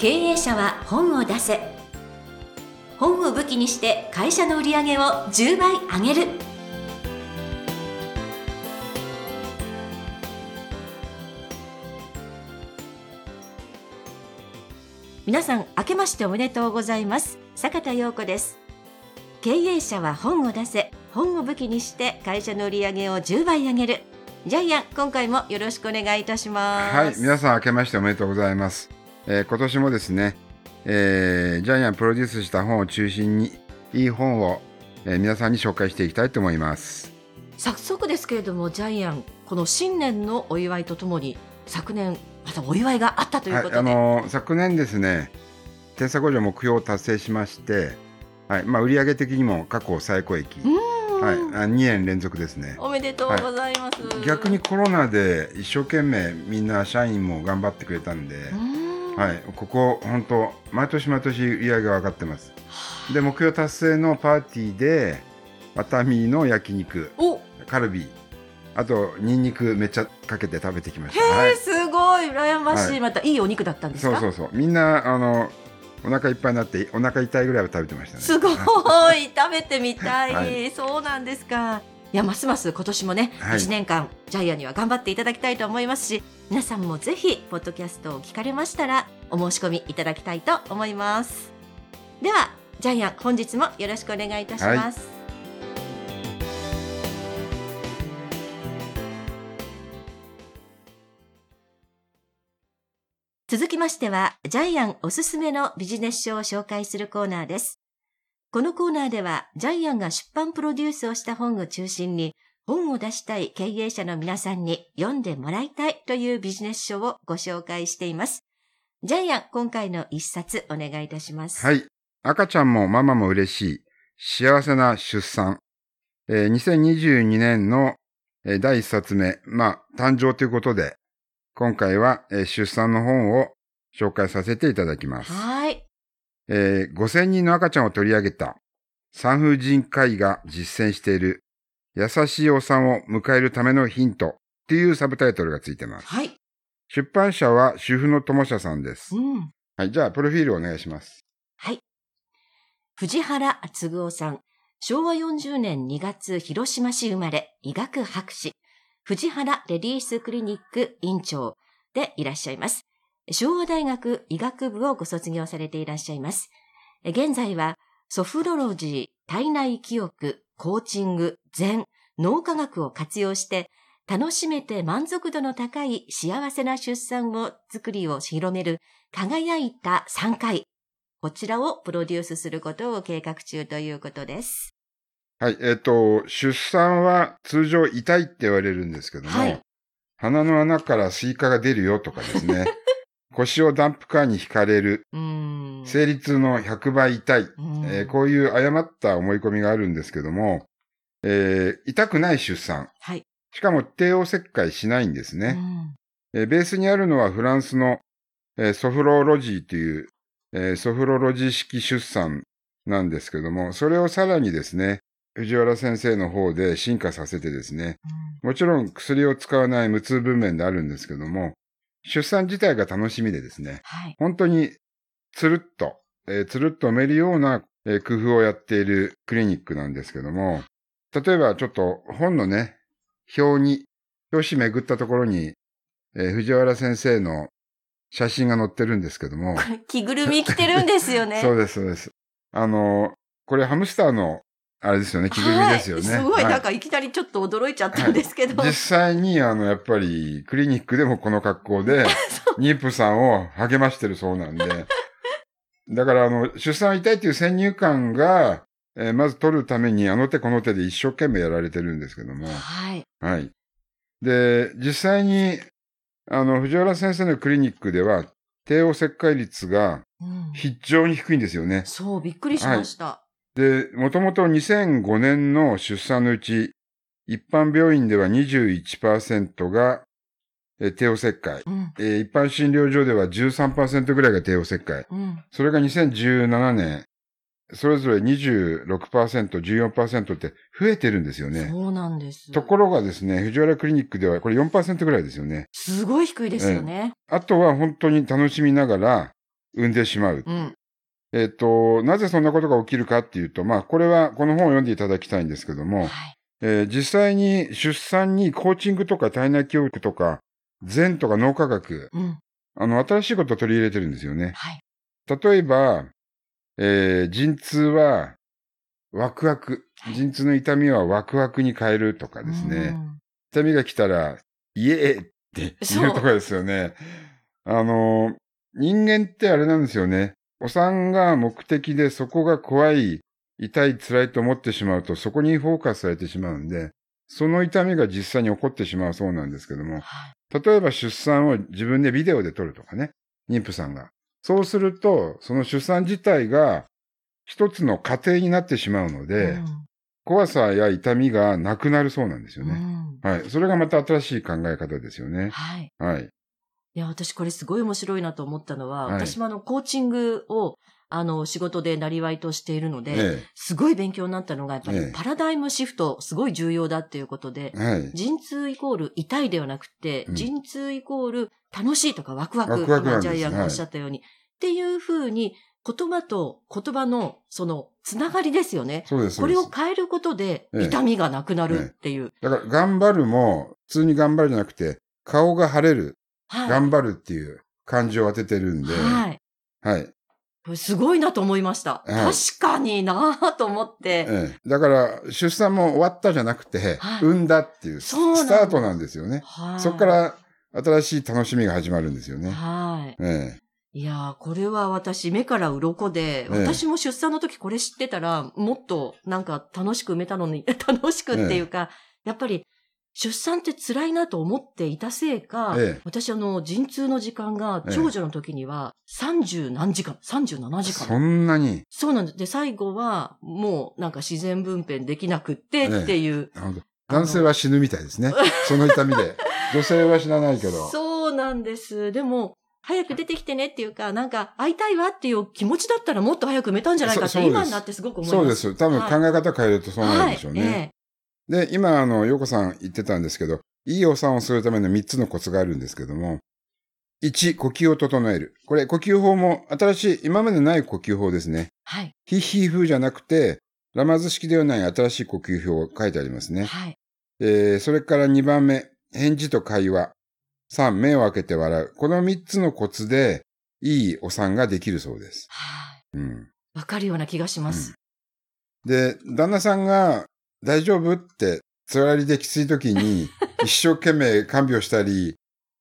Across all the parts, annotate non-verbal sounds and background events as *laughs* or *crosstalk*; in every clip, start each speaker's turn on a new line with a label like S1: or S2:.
S1: 経営者は本を出せ。本を武器にして会社の売り上げを10倍上げる。皆さん明けましておめでとうございます。坂田陽子です。経営者は本を出せ。本を武器にして会社の売り上げを10倍上げる。ジャイアン今回もよろしくお願いいたします。
S2: はい皆さん明けましておめでとうございます、えー今年もですね、えージャイアンプロデュースした本を中心にいい本を、えー皆さんに紹介していきたいと思います。
S1: 早速ですけれどもジャイアンこの新年のお祝いとともに昨年またお祝いがあったという
S2: はい、
S1: ことで、
S2: あのー昨年ですね天差工場目標を達成しまして、はいまあ、売上的にも過去最高益、はい、あ2年連続ですね。
S1: おめでとうございます、
S2: 逆にコロナで一生懸命みんな社員も頑張ってくれたんで、
S1: うーん
S2: はい、ここ本当毎年毎年売り上げが上がってます。で目標達成のパーティーで熱海の焼肉
S1: お。
S2: カルビあとニンニクめっちゃかけて食べてきまし
S1: へえ、
S2: た、はい、
S1: すごい。羨ましい、
S2: はい。
S1: またいいお肉だったんですか？
S2: そうそうそう。みんなあのお腹いっぱいになってお腹痛いぐらいは食べてましたね。
S1: すごい。*laughs* 食べてみたい、
S2: はい。
S1: そうなんですかいやますます今年もね、一
S2: はい。
S1: 1年間ジャイアンには頑張っていただきたいと思いますし皆さんもぜひポッドキャストを聞かれましたらお申し込みいただきたいと思います。ではジャイアン本日もよろしくお願いいたします、続きましては、ジャイアンおすすめのビジネス書を紹介するコーナーです。このコーナーでは、ジャイアンが出版プロデュースをした本を中心に、本を出したい経営者の皆さんに読んでもらいたいというビジネス書をご紹介しています。ジャイアン、今回の一冊お願いいたします。
S2: はい赤ちゃんもママも嬉しい幸せな出産、えー2022年のえー第一冊目まあ誕生ということで今回は、えー出産の本を紹介させていただきます。
S1: はい。
S2: えー5000人の赤ちゃんを取り上げた産婦人科医が実践している優しいお産を迎えるためのヒントっていうサブタイトルがついてます。
S1: はい。
S2: 出版社は主婦の友社さんです。
S1: うん。
S2: はい、じゃあ、プロフィールお願いします。
S1: はい。藤原嗣夫さん。昭和40年2月、広島市生まれ、医学博士。藤原レディースクリニック院長でいらっしゃいます。昭和大学医学部をご卒業されていらっしゃいます。現在は、ソフロロジー、体内記憶、コーチング、禅、脳科学を活用して、楽しめて満足度の高い幸せな出産を作りを広める輝いた3回。こちらをプロデュースすることを計画中ということです。
S2: はい、えっ、と、出産は通常痛いって言われるんですけども、
S1: はい
S2: 鼻の穴からスイカが出るよとかですね、腰をダンプカーに轢かれる。生理痛の100倍痛い、
S1: うん
S2: えーこういう誤った思い込みがあるんですけども、えー痛くない出産、
S1: はい。
S2: しかも帝王切開しないんです
S1: う
S2: ね。
S1: ん
S2: えーベースにあるのはフランスの、えーソフロロジーという、えーソフロロジー式出産なんですけども、それをさらにですね、藤原先生の方で進化させてですね、もちろん薬を使わない無痛分娩であるんですけども、出産自体が楽しみでですね、
S1: はい。
S2: 本当につるっと、えーつるっと埋めるような、えー工夫をやっているクリニックなんですけども、例えばちょっと本のね、表に、表紙めぐったところに、えー藤原先生の写真が載ってるんですけども、*laughs*
S1: 着ぐるみ着てるんですよね。*laughs*
S2: そうです、そうです。あの、これハムスターの、あれですよね、着ぐるみですよね。
S1: はい、すごい、
S2: は
S1: なんかいきなりちょっと驚いちゃったんですけど。
S2: 実際に、あの、やっぱり、クリニックでもこの格好で、*laughs* 妊婦さんを励ましてるそうなんで、だから、あの、出産痛いっていう先入観が、えーまず取るために、あの手この手で一生懸命やられてるんですけども、
S1: はい。
S2: はい。で、実際に、あの、藤原先生のクリニックでは、帝王切開率が
S1: うん
S2: 非常に低いんですよね。
S1: そう、びっくりしました。
S2: で、もともと2005年の出産のうち、一般病院では21%が、えー帝王切開。
S1: うん。
S2: えー一般診療所では13%ぐらいが帝王切開。
S1: うん。
S2: それが2017年、それぞれ26%、14%って増えてるんですよね。
S1: そうなんです。
S2: ところがですね、藤原クリニックではこれ4%ぐらいですよね。
S1: すごい低いですよね。
S2: あとは本当に楽しみながら、産んでしまう。
S1: うん。
S2: えっ、と、なぜそんなことが起きるかっていうと、まあ、これは、この本を読んでいただきたいんですけども、
S1: はい。
S2: えー実際に出産にコーチングとか体内教育とか、禅とか脳科学、
S1: うん。
S2: あの、新しいことを取り入れてるんですよね。
S1: はい。
S2: 例えば、えー陣痛は、ワクワク。
S1: はい
S2: 陣痛の痛みはワクワクに変えるとかですね。痛みが来たら、イエーって言うとかですよね。あの、人間ってあれなんですよね。お産が目的でそこが怖い、痛い、辛いと思ってしまうと、そこにフォーカスされてしまうんで、その痛みが実際に起こってしまうそうなんですけども。例えば出産を自分でビデオで撮るとかね、妊婦さんが。そうすると、その出産自体が一つの過程になってしまうので、
S1: うん
S2: 怖さや痛みがなくなるそうなんですよ
S1: う
S2: ね。
S1: ん
S2: はい。それがまた新しい考え方ですよね。
S1: はい。
S2: はい。
S1: いや、私これすごい面白いなと思ったのは、
S2: はい
S1: 私もあの、コーチングを、あの、仕事でなりわいとしているので、
S2: え
S1: すごい勉強になったのが、やっぱり
S2: ええ
S1: パラダイムシフト、すごい重要だっていうことで
S2: え。、はい。
S1: 陣痛イコール痛いではなくて、
S2: うん
S1: 陣痛イコール楽しいとかワクワク、
S2: ワクワク
S1: ジャイアンがおっしゃったように、っていうふうに、言葉と言葉の、その、つながりですよね。
S2: そうです。そ
S1: これを変えることで、
S2: ええ
S1: 痛みがなくなるっていう。
S2: だから、頑張るも、普通に頑張るじゃなくて、顔が晴れる、
S1: はい。
S2: 頑張るっていう感じを当ててるんで、
S1: はい。
S2: はい。
S1: すごいなと思いました。
S2: はい
S1: 確かになぁと思って。
S2: ええ。だから、出産も終わったじゃなくて、
S1: はい
S2: 産んだっていうスタートなんですよね。
S1: はい。
S2: そこから新しい楽しみが始まるんですよね。
S1: はい。
S2: え
S1: いやー、これは私、目から鱗で、
S2: ええ
S1: 私も出産の時これ知ってたら、もっとなんか楽しく埋めたのに、*laughs* 楽しくっていうか、やっぱり、出産って辛いなと思っていたせいか、
S2: ええ
S1: 私あの、陣痛の時間が、
S2: ええ
S1: 長女の時には、30何時間 ?37
S2: え。
S1: 時間。
S2: そんなに、
S1: そうなんです。で、最後は、もうなんか自然分娩できなくってっていう、
S2: なるほど男性は死ぬみたいですね。その痛みで。*laughs* 女性は死なないけど。
S1: そうなんです。でも、早く出てきてねっていうか、なんか会いたいわっていう気持ちだったらもっと早く埋めたんじゃないかって今になってすごく思います。
S2: そうです。多分考え方変えるとそうなるんでしょうね。
S1: はい、え
S2: で、今、あの、洋子さん言ってたんですけど、いいお産をするための3つのコツがあるんですけども、1、呼吸を整える。これ、呼吸法も新しい、今までない呼吸法ですね。
S1: はい。
S2: ヒッヒー風じゃなくて、ラマズ式ではない新しい呼吸法が書いてありますね。
S1: はい。
S2: えーそれから2番目、返事と会話。3、目を開けて笑う。この3つのコツで、いいお産ができるそうです。
S1: はい。
S2: うん。
S1: わかるような気がします。
S2: で、旦那さんが大丈夫？って、つわりできつい時に、*laughs* 一生懸命看病したり、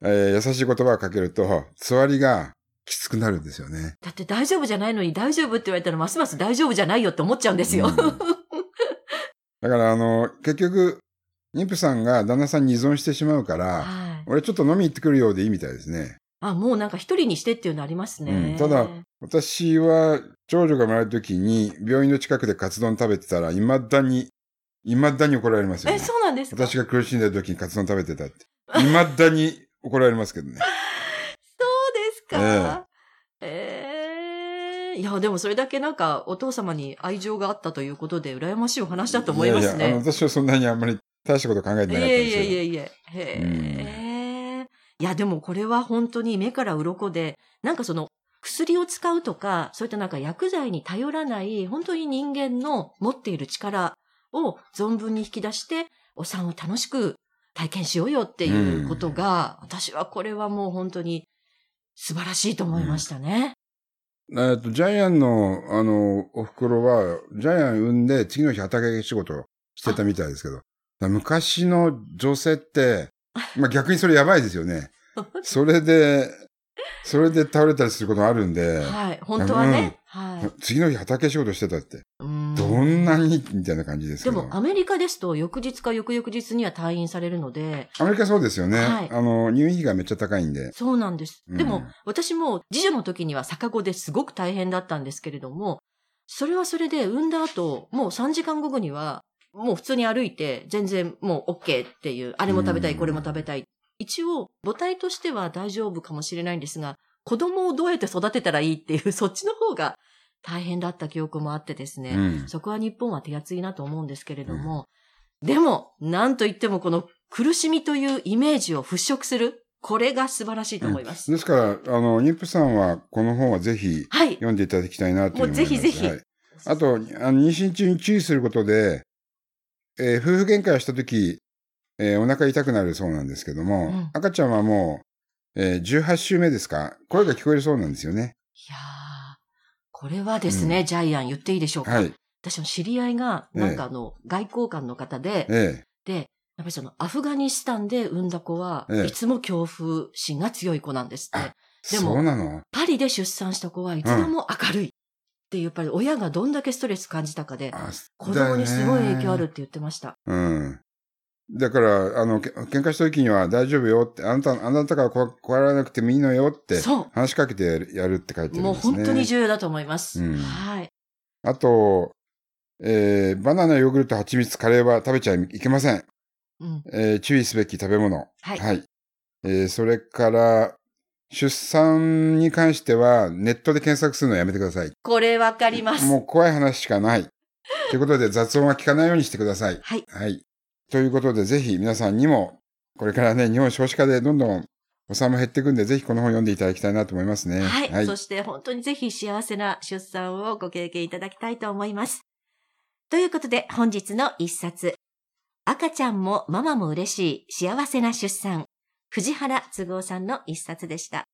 S2: えー優しい言葉をかけると、つわりがきつくなるんですよね。
S1: だって大丈夫じゃないのに大丈夫って言われたらますます大丈夫じゃないよって思っちゃうんですよ。
S2: うん *laughs* だから、あの、結局、妊婦さんが旦那さんに依存してしまうから、
S1: はい。
S2: 俺ちょっと飲み行ってくるようでいいみたいですね。
S1: あ、もうなんか一人にしてっていうのありますね。
S2: うんただ私は、長女が生まれる時に、病院の近くでカツ丼食べてたら、未だに、未だに怒られますよ、ね。
S1: え、そうなんですか？
S2: 私が苦しんでる時にカツ丼食べてたって。未だに怒られますけどね。
S1: そうですか？ええいや、でもそれだけなんかお父様に愛情があったということで羨ましいお話だと思います
S2: いやいや。私はそんなにあんまり大したこと考えてなかったん
S1: いえい
S2: ですよ。
S1: えいえいえ。へえ。いや、でもこれは本当に目から鱗で、なんかその薬を使うとか、そういったなんか薬剤に頼らない、本当に人間の持っている力を存分に引き出して、お産を楽しく体験しようよっていうことが、私はこれはもう本当に素晴らしいと思いましたね。
S2: えっと、ジャイアンの、あの、お袋は、ジャイアン産んで次の日畑仕事をしてたみたいですけど、昔の女性って、*laughs* まあ逆にそれやばいですよね。それで、それで倒れたりすることもあるんで、
S1: はい。本当はね。はい。
S2: 次の日畑仕事してたって、
S1: うん
S2: どんなにみたいな感じですけど。
S1: でも、アメリカですと、翌日か翌々日には退院されるので、
S2: アメリカそうですよね。
S1: はい
S2: あの、入院費がめっちゃ高いんで。
S1: そうなんです。
S2: うん
S1: でも、私も、次女の時には逆子ですごく大変だったんですけれども、それはそれで産んだ後、もう3時間後には、もう普通に歩いて、全然もう OK っていう、あれも食べたい、
S2: うん
S1: これも食べたい。一応、母体としては大丈夫かもしれないんですが、子供をどうやって育てたらいいっていう、そっちの方が大変だった記憶もあってですね。
S2: うん。
S1: そこは日本は手厚いなと思うんですけれども、でも、なんといってもこの苦しみというイメージを払拭する。これが素晴らしいと思います。
S2: ですから、あの、妊婦さんはこの本はぜひ
S1: はい。
S2: 読んでいただきたいなと思います。
S1: もうぜひぜひ
S2: はいあと、あの妊娠中に注意することで、えー夫婦喧嘩をしたとき、えーお腹痛くなるそうなんですけども、
S1: うん
S2: 赤ちゃんはもう、えー18週目ですか？声が聞こえるそうなんですよね。
S1: いやーこれはですね、ジャイアン言っていいでしょうか？
S2: はい。
S1: 私の知り合いが、なんかあの、外交官の方で、
S2: え
S1: で、やっぱりそのアフガニスタンで産んだ子は、
S2: ええ
S1: いつも恐怖心が強い子なんですって
S2: あ。
S1: でもパリで出産した子はいつでも明るい。っていう、やっぱり親がどんだけストレス感じたかで、
S2: あ
S1: 子供にすごい影響あるって言ってました。
S2: うん。だから、あの、け喧嘩した時には大丈夫よって、あなた、あなたが怖怖がらなくてもいいのよって、
S1: そ
S2: 話しかけてやるやるって書いてる
S1: う。もう
S2: んですね。
S1: 本当に重要だと思います。
S2: うん
S1: はい。
S2: あと、えーバナナ、ヨーグルト、蜂蜜、カレーは食べちゃいけません。
S1: うん。
S2: えー注意すべき食べ物。
S1: はい
S2: えーそれから、出産に関しては、ネットで検索するのはやめてください。
S1: これわかります。
S2: もう怖い話しかない。ということで、雑音は聞かないようにしてください。
S1: はい。
S2: はい。ということで、ぜひ皆さんにも、これからね、日本少子化でどんどんお産も減っていくんで、ぜひこの本読んでいただきたいなと思いますね。
S1: はい。
S2: はい
S1: そ。して本当にぜひ幸せな出産をご経験いただきたいと思います。ということで本日の一冊。赤ちゃんもママも嬉しい幸せな出産。藤原都合さんの一冊でした。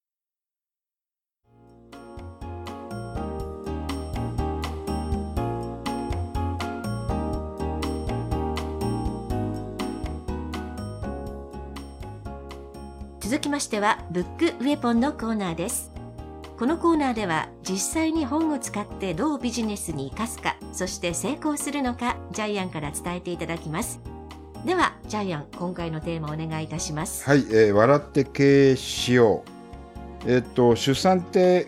S1: 続きましては、ブックウェポンのコーナーです。このコーナーでは、実際に本を使ってどうビジネスに活かすか、そして成功するのか、ジャイアンから伝えていただきます。では、ジャイアン、今回のテーマお願いいたします。
S2: はい、えー笑って経営しよう。えっと、出産って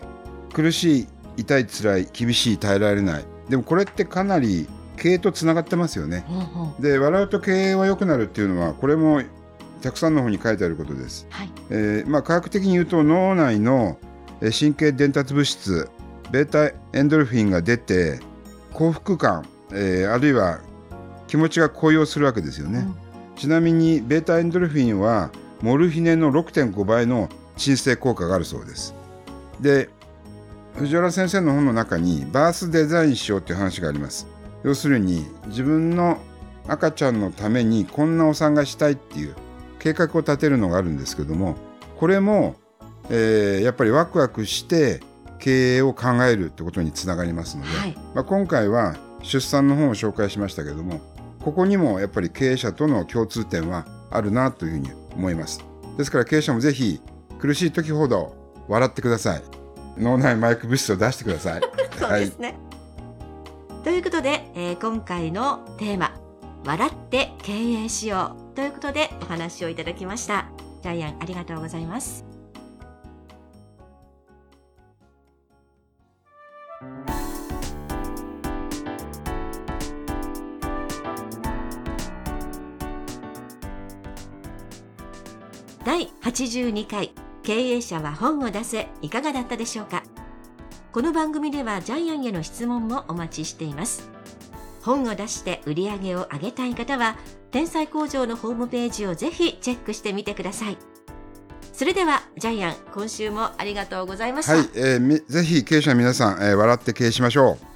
S2: 苦しい、痛い、辛い、厳しい、耐えられない。でもこれってかなり経営とつながってますよね。
S1: うんうん
S2: で、笑うと経営は良くなるっていうのは、これもたくさんの本に書いてあることです。
S1: はい。
S2: えーまあ、科学的に言うと脳内のえー神経伝達物質ベータエンドルフィンが出て幸福感、えーあるいは気持ちが高揚するわけですよね、
S1: うん
S2: ちなみにベータエンドルフィンはモルヒネの6.5倍の鎮静効果があるそうですで藤原先生の本の中にバースデザインしようっていう話があります要するに自分の赤ちゃんのためにこんなお産がしたいっていう計画を立てるのがあるんですけどもこれも、えーやっぱりワクワクして経営を考えるってことにつながりますので、
S1: はい。
S2: まあ、今回は出産の本を紹介しましたけどもここにもやっぱり経営者との共通点はあるなというふうに思います。ですから経営者もぜひ苦しい時ほど笑ってください。脳内麻薬物質を出してください。*laughs*
S1: そうですね。ということで、えー今回のテーマ、笑って経営しようということでお話をいただきました。ジャイアン、ありがとうございます。第82回経営者は本を出せいかがだったでしょうか？この番組ではジャイアンへの質問もお待ちしています本を出して売り上げを上げたい方は天才工場のホームページをぜひチェックしてみてください。それではジャイアン今週もありがとうございました、
S2: はい、えーぜひ経営者の皆さん、えー笑って経営しましょう。